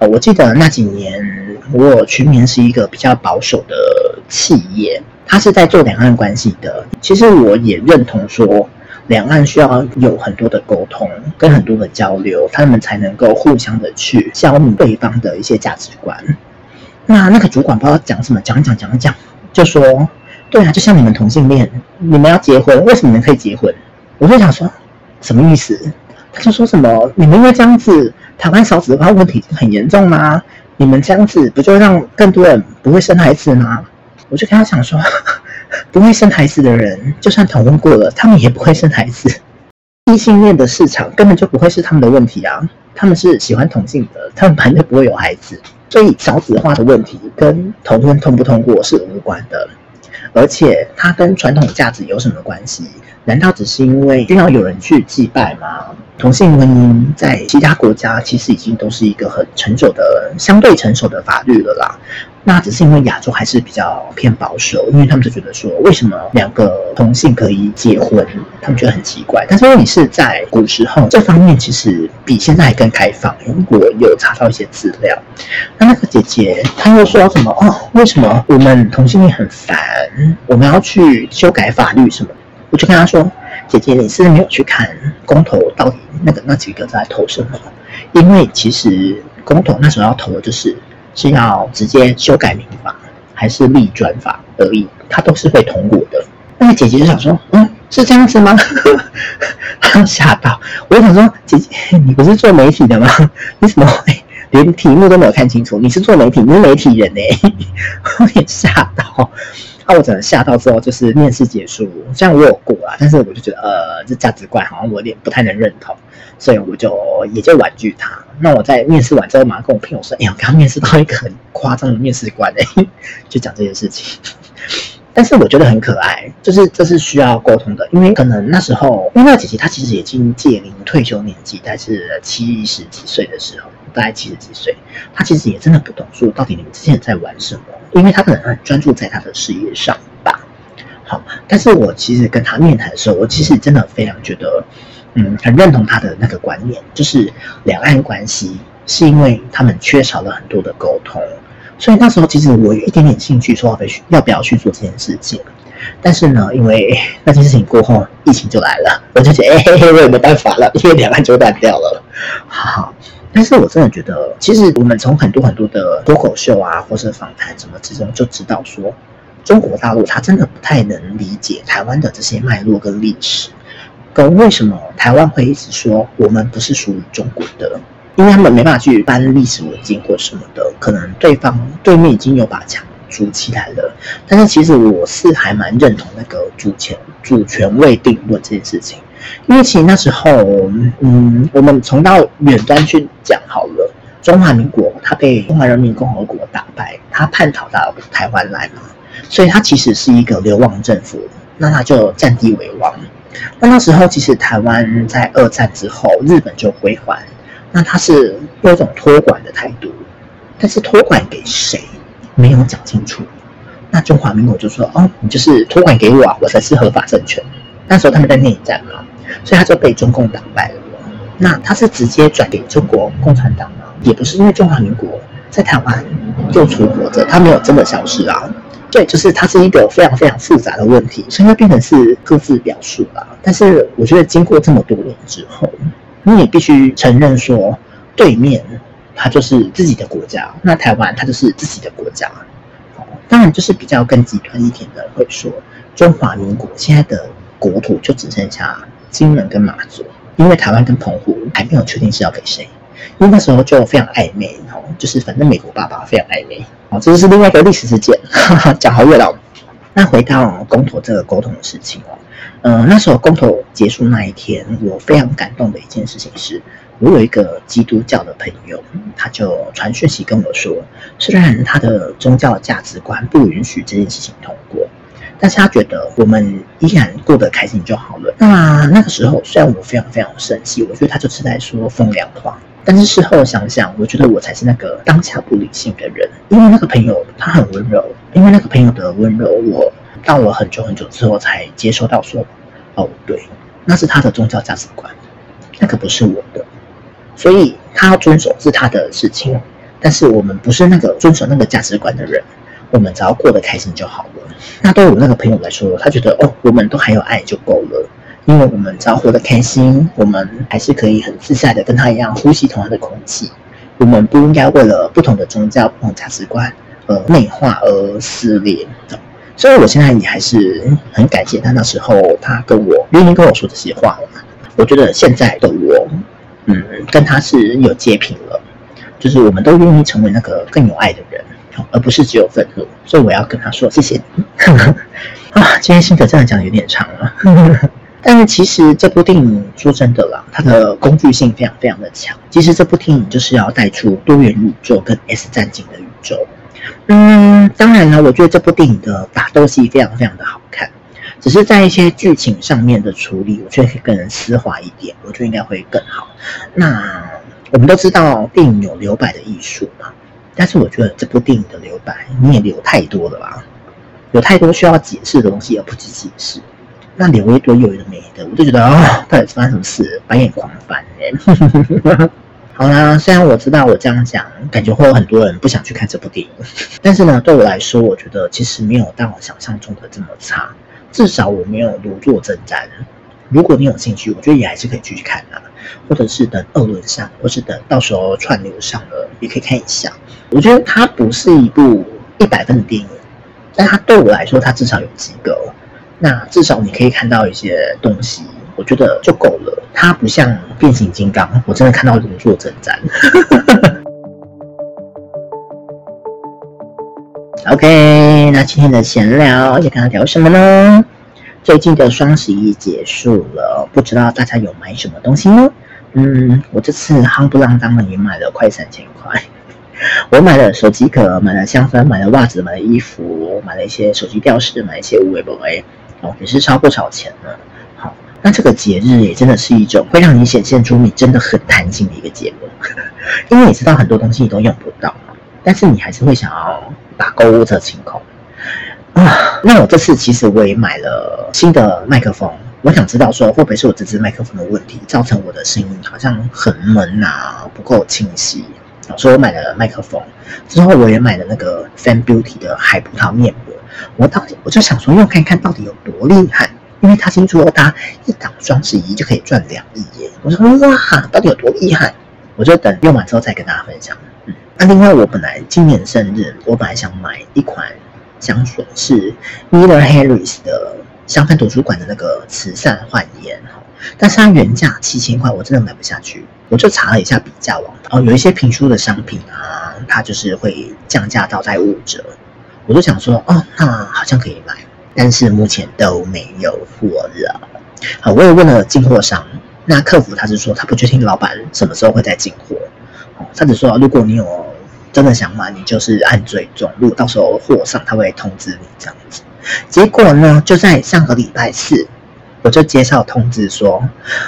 我记得那几年，我群联是一个比较保守的企业，它是在做两岸关系的。其实我也认同说，两岸需要有很多的沟通跟很多的交流，他们才能够互相的去消弭对方的一些价值观。那那个主管不知道讲什么，讲讲讲讲，就说。对啊，就像你们同性恋，你们要结婚，为什么你们可以结婚？我就想说，什么意思？他就说什么，你们因为这样子，台湾少子化问题很严重吗？你们这样子不就让更多人不会生孩子吗？我就跟他讲说，[laughs] 不会生孩子的人，就算同婚过了，他们也不会生孩子。异性恋的市场根本就不会是他们的问题啊，他们是喜欢同性的，他们绝对不会有孩子。所以少子化的问题跟同婚通不通过是无关的。而且它跟传统价值有什么关系？难道只是因为需要有人去祭拜吗？同性婚姻在其他国家其实已经都是一个很成熟的、相对成熟的法律了啦。那只是因为亚洲还是比较偏保守，因为他们就觉得说，为什么两个同性可以结婚？他们觉得很奇怪。但是问题是在古时候，这方面其实比现在更开放。如果有查到一些资料，那那个姐姐她又说什么？哦，为什么我们同性恋很烦？我们要去修改法律什么？我就跟她说，姐姐，你是没有去看公投到底那个那几个在投什么？因为其实公投那时候要投的就是。是要直接修改民法，还是立专法而已，他都是会通过的。那个姐姐就想说，嗯，是这样子吗？[laughs] 吓到，我就想说，姐姐，你不是做媒体的吗？你怎么会连题目都没有看清楚？你是做媒体，你是媒体人呢？[laughs] 我也吓到。那我整个吓到之后，就是面试结束，虽然我有过啊，但是我就觉得，呃，这价值观好像我有点不太能认同，所以我就也就婉拒他。那我在面试完之后，马上跟我朋友说：“哎呀，我刚面试到一个很夸张的面试官哎，[laughs] 就讲这件事情。[laughs] ”但是我觉得很可爱，就是这是需要沟通的，因为可能那时候，因为那姐姐她其实已经届临退休年纪，但是七十几岁的时候，大概七十几岁，她其实也真的不懂说到底你们之前在玩什么，因为他可能很专注在他的事业上吧。好，但是我其实跟他面谈的时候，我其实真的非常觉得，嗯，很认同他的那个观念，就是两岸关系是因为他们缺少了很多的沟通。所以那时候其实我有一点点兴趣，说要不要去要去做这件事情。但是呢，因为那件事情过后，疫情就来了，我就觉得哎嘿嘿，我也没办法了，因为两岸就断掉了。好，但是我真的觉得，其实我们从很多很多的脱口秀啊，或是访谈什么之中，就知道说，中国大陆他真的不太能理解台湾的这些脉络跟历史，跟为什么台湾会一直说我们不是属于中国的。因为他们没办法去翻历史文件或什么的，可能对方对面已经有把墙筑起来了。但是其实我是还蛮认同那个主权主权未定论这件事情，因为其实那时候，嗯，我们从到远端去讲好了，中华民国它被中华人民共和国打败，它叛逃到台湾来嘛，所以它其实是一个流亡政府，那它就占地为王。那那时候其实台湾在二战之后，日本就归还。那它是有一种托管的态度，但是托管给谁没有讲清楚。那中华民国就说：“哦，你就是托管给我啊，我才是合法政权。”那时候他们在内战嘛，所以他就被中共打败了。那他是直接转给中国共产党吗？也不是，因为中华民国在台湾就存活着，他没有真的消失啊。对，就是它是一个非常非常复杂的问题，所以它变成是各自表述啦。但是我觉得经过这么多年之后，你也必须承认说，对面它就是自己的国家，那台湾它就是自己的国家。当然，就是比较更极端一点的会说，中华民国现在的国土就只剩下金门跟马祖，因为台湾跟澎湖还没有确定是要给谁。因为那时候就非常暧昧，哦，就是反正美国爸爸非常暧昧，哦，这就是另外一个历史事件，哈哈，讲好远了。那回到公投这个沟通的事情哦，嗯，那时候公投结束那一天，我非常感动的一件事情是，我有一个基督教的朋友，他就传讯息跟我说，虽然他的宗教价值观不允许这件事情通过，但是他觉得我们依然过得开心就好了。那那个时候，虽然我非常非常生气，我觉得他就是在说风凉话。但是事后想想，我觉得我才是那个当下不理性的人，因为那个朋友他很温柔，因为那个朋友的温柔，我到了很久很久之后才接收到说，哦，对，那是他的宗教价值观，那个不是我的，所以他要遵守是他的事情，但是我们不是那个遵守那个价值观的人，我们只要过得开心就好了。那对我那个朋友来说，他觉得哦，我们都还有爱就够了。因为我们只要活得开心，我们还是可以很自在的跟他一样呼吸同样的空气。我们不应该为了不同的宗教、不同价值观而内化而撕裂。所以，我现在也还是很感谢他那时候他跟我愿意跟我说这些话。我觉得现在的我，嗯，跟他是有接平了，就是我们都愿意成为那个更有爱的人，而不是只有愤怒。所以，我要跟他说谢谢你。[laughs] 啊，今天心得真的讲得有点长了。[laughs] 但是其实这部电影说真的啦，它的工具性非常非常的强。其实这部电影就是要带出多元宇宙跟 S 战警的宇宙。嗯，当然了，我觉得这部电影的打斗戏非常非常的好看，只是在一些剧情上面的处理，我觉得可以更丝滑一点，我觉得应该会更好。那我们都知道电影有留白的艺术嘛，但是我觉得这部电影的留白你也留太多了吧，有太多需要解释的东西，而不去解释。那留一堆有的没的，我就觉得哦，到底发生什么事？白眼狂翻哎！[laughs] 好啦，虽然我知道我这样讲，感觉会有很多人不想去看这部电影，但是呢，对我来说，我觉得其实没有到我想象中的这么差。至少我没有如坐针毡。如果你有兴趣，我觉得也还是可以继续看啊，或者是等二轮上，或是等到时候串流上了，也可以看一下。我觉得它不是一部一百分的电影，但它对我来说，它至少有及格。那至少你可以看到一些东西，我觉得就够了。它不像变形金刚，我真的看到如坐针毡。[laughs] OK，那今天的闲聊要跟他聊什么呢？最近的双十一结束了，不知道大家有买什么东西呢？嗯，我这次夯不啷当的也买了快三千块。[laughs] 我买了手机壳，买了香氛，买了袜子，买了衣服，买了一些手机吊饰，买了一些无为不为。哦，也是超不少钱呢。好，那这个节日也真的是一种会让你显现出你真的很贪心的一个节目，[laughs] 因为你知道很多东西你都用不到，但是你还是会想要把购物车清空啊。那我这次其实我也买了新的麦克风，我想知道说会不会是我这支麦克风的问题，造成我的声音好像很闷啊，不够清晰。所以我买了麦克风，之后我也买了那个 Fan Beauty 的海葡萄面膜。我到底我就想说用看看到底有多厉害，因为他听说他一档双十一就可以赚两亿耶！我说哇，到底有多厉害？我就等用完之后再跟大家分享。嗯，那另外我本来今年生日，我本来想买一款香水，是 Miller Harris 的香氛图书馆的那个慈善焕颜，但是它原价七千块，我真的买不下去。我就查了一下比价网，哦，有一些评书的商品啊，它就是会降价到在五折。我就想说，哦，那好像可以买，但是目前都没有货了。好，我也问了进货商，那客服他是说他不确定老板什么时候会再进货。哦，他只说如果你有真的想买，你就是按追踪，如果到时候货上他会通知你这样子。结果呢，就在上个礼拜四，我就接到通知说，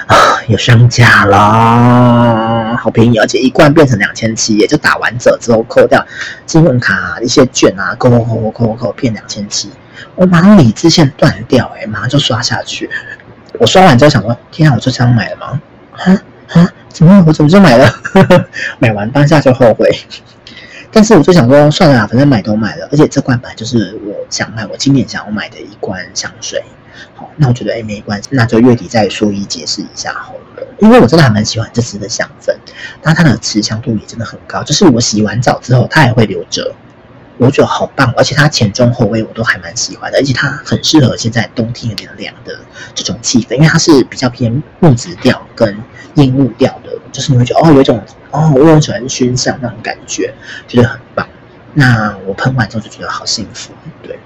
啊，有上架啦。好便宜，而且一罐变成两千七，也就打完折之后扣掉信用卡、一些券啊，扣扣扣扣扣扣，骗两千七。我马上理智线断掉，哎，马上就刷下去。我刷完之后想说，天啊，我就这样买了吗？啊啊，怎么我怎么就买了？[laughs] 买完当下就后悔。但是我就想说，算了，反正买都买了，而且这罐本来就是我想买，我今年想要买的一罐香水。好，那我觉得哎，没关系，那就月底再说一解释一下好了。因为我真的还蛮喜欢这支的香氛，那它的持香度也真的很高，就是我洗完澡之后它还会留着，我觉得好棒，而且它前中后味我都还蛮喜欢的，而且它很适合现在冬天有点凉的这种气氛，因为它是比较偏木质调跟烟雾调的，就是你会觉得哦，有一种哦温泉熏香那种感觉，觉得很棒。那我喷完之后就觉得好幸福，对。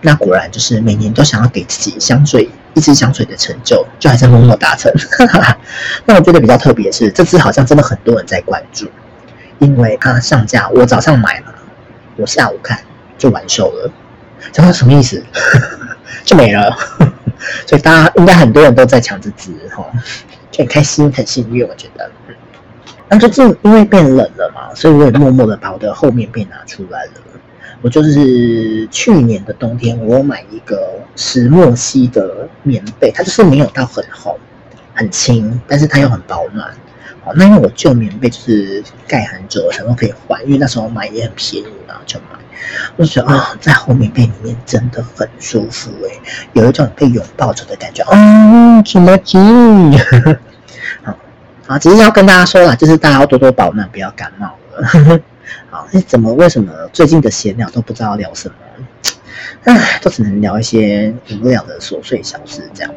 那果然就是每年都想要给自己香水一支香水的成就，就还在默默达成。[laughs] 那我觉得比较特别是，这支好像真的很多人在关注，因为它上架，我早上买了，我下午看就完售了。这是什么意思？[laughs] 就没了。[laughs] 所以大家应该很多人都在抢这支哈，就很开心很幸运，我觉得。那最近因为变冷了嘛，所以我也默默的把我的厚棉被拿出来了。我就是去年的冬天，我买一个石墨烯的棉被，它就是没有到很厚、很轻，但是它又很保暖。好，那因为我旧棉被就是盖很久，想说可以换，因为那时候买也很便宜嘛，就买。我就觉得啊，在厚棉被里面真的很舒服诶、欸，有一种被拥抱着的感觉。哦，什么鸡？[laughs] 好，好，只是要跟大家说啦，就是大家要多多保暖，不要感冒了。[laughs] 好，那怎么为什么最近的闲聊都不知道聊什么？唉，都只能聊一些无聊的琐碎小事这样。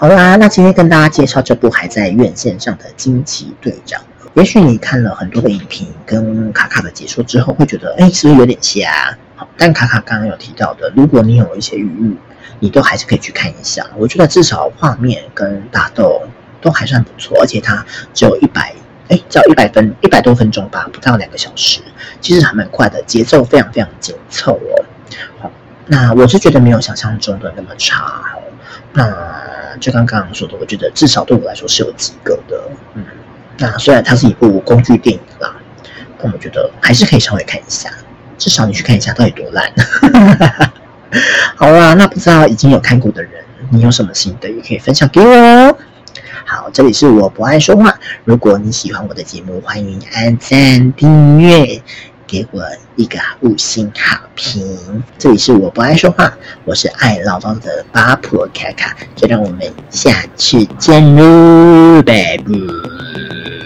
好啦，那今天跟大家介绍这部还在院线上的《惊奇队长》。也许你看了很多的影评跟卡卡的解说之后，会觉得，哎，是不是有点瞎？好，但卡卡刚刚有提到的，如果你有一些余裕，你都还是可以去看一下。我觉得至少画面跟打斗都还算不错，而且它只有一百。哎，只要一百分，一百多分钟吧，不到两个小时，其实还蛮快的，节奏非常非常紧凑哦。好，那我是觉得没有想象中的那么差哦。那就刚刚说的，我觉得至少对我来说是有及格的。嗯，那虽然它是一部工具电影啦，但我觉得还是可以稍微看一下，至少你去看一下到底多烂。[laughs] 好啦，那不知道已经有看过的人，你有什么心得也可以分享给我哦。好，这里是我不爱说话。如果你喜欢我的节目，欢迎按赞、订阅，给我一个五星好评。这里是我不爱说话，我是爱唠叨的八婆卡卡，就让我们下次见喽，拜拜。